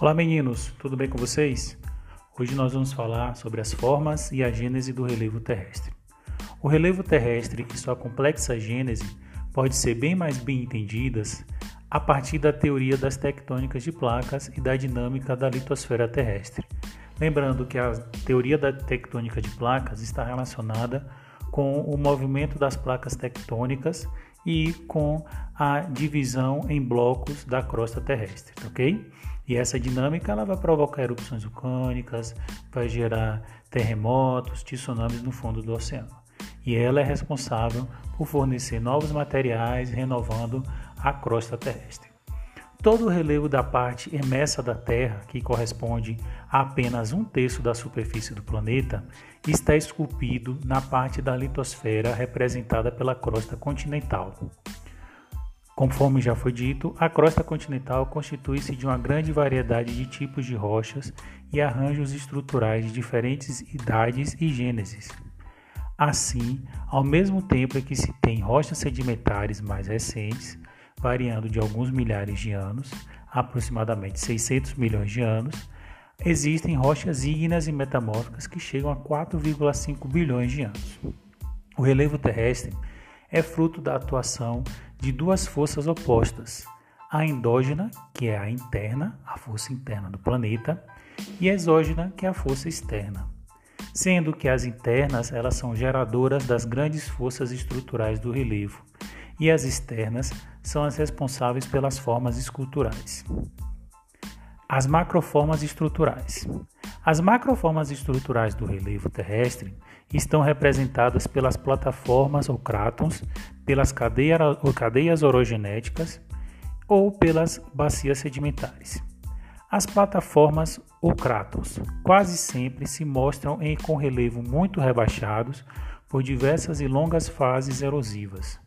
Olá meninos, tudo bem com vocês? Hoje nós vamos falar sobre as formas e a gênese do relevo terrestre. O relevo terrestre e sua complexa gênese pode ser bem mais bem entendidas a partir da teoria das tectônicas de placas e da dinâmica da litosfera terrestre. Lembrando que a teoria da tectônica de placas está relacionada com o movimento das placas tectônicas e com a divisão em blocos da crosta terrestre, ok? E essa dinâmica ela vai provocar erupções vulcânicas, vai gerar terremotos, tsunamis no fundo do oceano. E ela é responsável por fornecer novos materiais, renovando a crosta terrestre. Todo o relevo da parte emersa da Terra, que corresponde a apenas um terço da superfície do planeta, está esculpido na parte da litosfera representada pela crosta continental. Conforme já foi dito, a crosta continental constitui-se de uma grande variedade de tipos de rochas e arranjos estruturais de diferentes idades e gênesis. Assim, ao mesmo tempo que se tem rochas sedimentares mais recentes, variando de alguns milhares de anos, aproximadamente 600 milhões de anos, existem rochas ígneas e metamórficas que chegam a 4,5 bilhões de anos. O relevo terrestre é fruto da atuação de duas forças opostas: a endógena, que é a interna, a força interna do planeta, e a exógena, que é a força externa. Sendo que as internas elas são geradoras das grandes forças estruturais do relevo, e as externas são as responsáveis pelas formas esculturais. As macroformas estruturais. As macroformas estruturais do relevo terrestre estão representadas pelas plataformas ou crátons, pelas cadeias orogenéticas ou pelas bacias sedimentares. As plataformas ou crátons quase sempre se mostram em, com relevo muito rebaixados por diversas e longas fases erosivas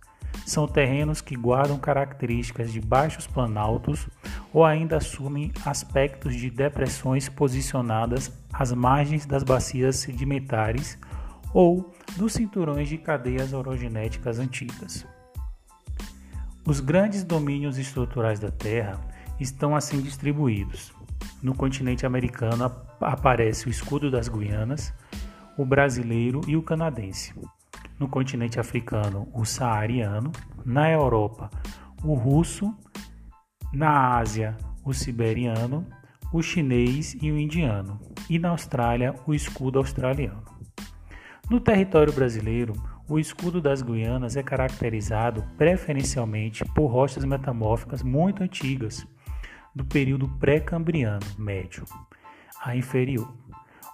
são terrenos que guardam características de baixos planaltos ou ainda assumem aspectos de depressões posicionadas às margens das bacias sedimentares ou dos cinturões de cadeias orogenéticas antigas. Os grandes domínios estruturais da Terra estão assim distribuídos. No continente americano aparece o escudo das Guianas, o brasileiro e o canadense no continente africano o saariano, na Europa o russo, na Ásia o siberiano, o chinês e o indiano, e na Austrália o escudo australiano. No território brasileiro, o escudo das Guianas é caracterizado preferencialmente por rochas metamórficas muito antigas, do período pré-cambriano médio a inferior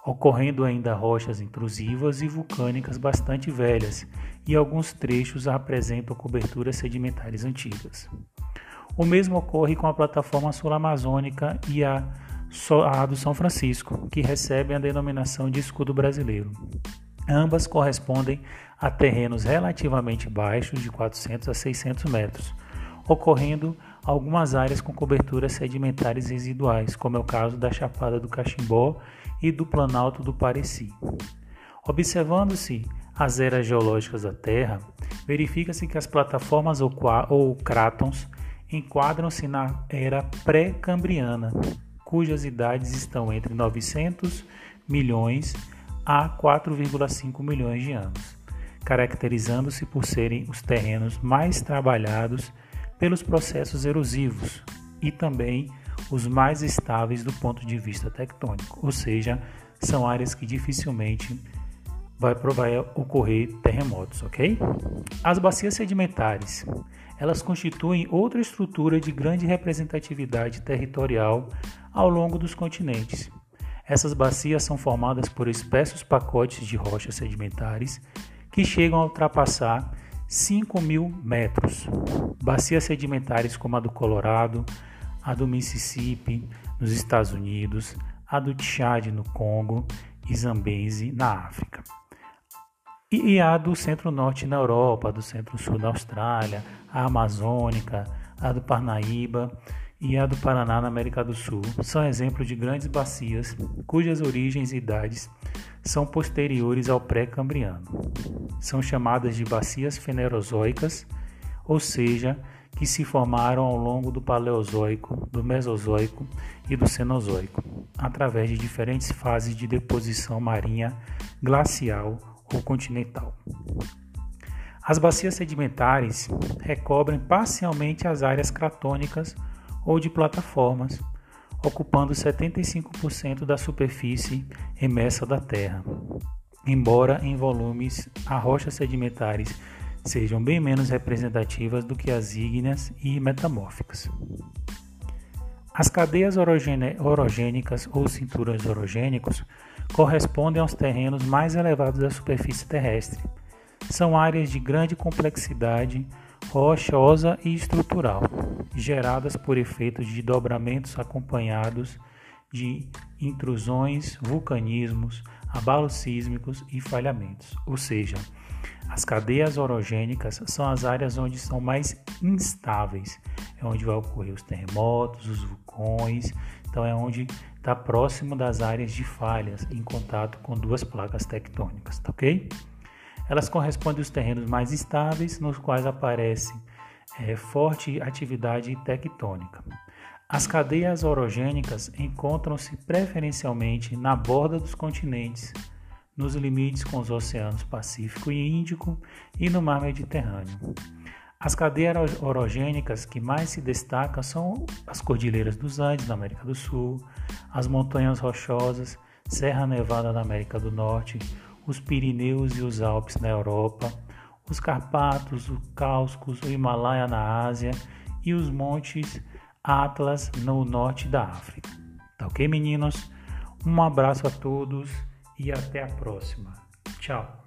ocorrendo ainda rochas intrusivas e vulcânicas bastante velhas, e alguns trechos apresentam coberturas sedimentares antigas. O mesmo ocorre com a plataforma sul-amazônica e a, a do São Francisco, que recebem a denominação de escudo brasileiro. Ambas correspondem a terrenos relativamente baixos, de 400 a 600 metros, ocorrendo algumas áreas com coberturas sedimentares residuais, como é o caso da Chapada do Caximbó e do Planalto do Pareci. Observando-se as eras geológicas da Terra, verifica-se que as plataformas ou, ou crátons enquadram-se na era pré-cambriana, cujas idades estão entre 900 milhões a 4,5 milhões de anos, caracterizando-se por serem os terrenos mais trabalhados pelos processos erosivos e também os mais estáveis do ponto de vista tectônico, ou seja, são áreas que dificilmente vai, vai ocorrer terremotos, ok? As bacias sedimentares, elas constituem outra estrutura de grande representatividade territorial ao longo dos continentes. Essas bacias são formadas por espessos pacotes de rochas sedimentares que chegam a ultrapassar 5 mil metros. Bacias sedimentares como a do Colorado, a do Mississippi nos Estados Unidos, a do Tchad no Congo e Zambeze na África. E a do Centro-Norte na Europa, do Centro-Sul na Austrália, a Amazônica, a do Parnaíba e a do Paraná na América do Sul são exemplos de grandes bacias cujas origens e idades são posteriores ao pré-cambriano. São chamadas de bacias fenerozoicas, ou seja, que se formaram ao longo do Paleozoico, do Mesozoico e do Cenozoico, através de diferentes fases de deposição marinha, glacial ou continental. As bacias sedimentares recobrem parcialmente as áreas cratônicas ou de plataformas, ocupando 75% da superfície emersa da Terra. Embora em volumes as rochas sedimentares sejam bem menos representativas do que as ígneas e metamórficas. As cadeias orogênicas ou cinturões orogênicos correspondem aos terrenos mais elevados da superfície terrestre. São áreas de grande complexidade rochosa e estrutural, geradas por efeitos de dobramentos acompanhados de intrusões, vulcanismos, abalos sísmicos e falhamentos, ou seja, as cadeias orogênicas são as áreas onde são mais instáveis, é onde vai ocorrer os terremotos, os vulcões, então é onde está próximo das áreas de falhas em contato com duas placas tectônicas, tá ok? Elas correspondem aos terrenos mais estáveis, nos quais aparece é, forte atividade tectônica. As cadeias orogênicas encontram-se preferencialmente na borda dos continentes, nos limites com os oceanos Pacífico e Índico e no Mar Mediterrâneo. As cadeias orogênicas que mais se destacam são as Cordilheiras dos Andes, na América do Sul, as Montanhas Rochosas, Serra Nevada na América do Norte, os Pirineus e os Alpes na Europa, os Carpatos, os Cáucasos, o Himalaia na Ásia e os Montes Atlas no norte da África. Tá ok, meninos? Um abraço a todos e até a próxima. Tchau!